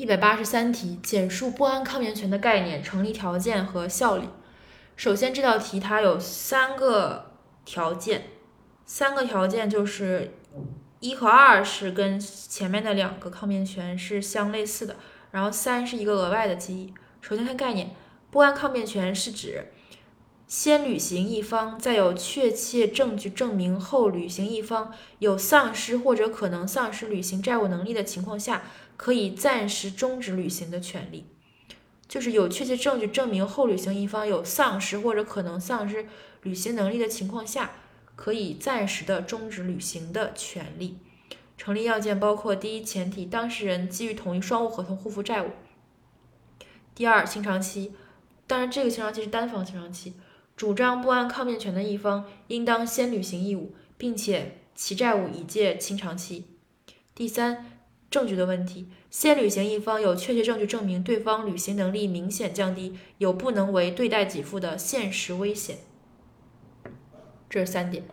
一百八十三题，简述不安抗辩权的概念、成立条件和效力。首先，这道题它有三个条件，三个条件就是一和二是跟前面的两个抗辩权是相类似的，然后三是一个额外的记忆。首先看概念，不安抗辩权是指先履行一方在有确切证据证明后履行一方有丧失或者可能丧失履行债务能力的情况下。可以暂时终止履行的权利，就是有确切证据证明后履行一方有丧失或者可能丧失履行能力的情况下，可以暂时的终止履行的权利。成立要件包括：第一，前提当事人基于同意双务合同互负债务；第二，清偿期，当然这个清偿期是单方清偿期，主张不安抗辩权的一方应当先履行义务，并且其债务已届清偿期；第三。证据的问题，先履行一方有确切证据证明对方履行能力明显降低，有不能为对待给付的现实危险。这是三点。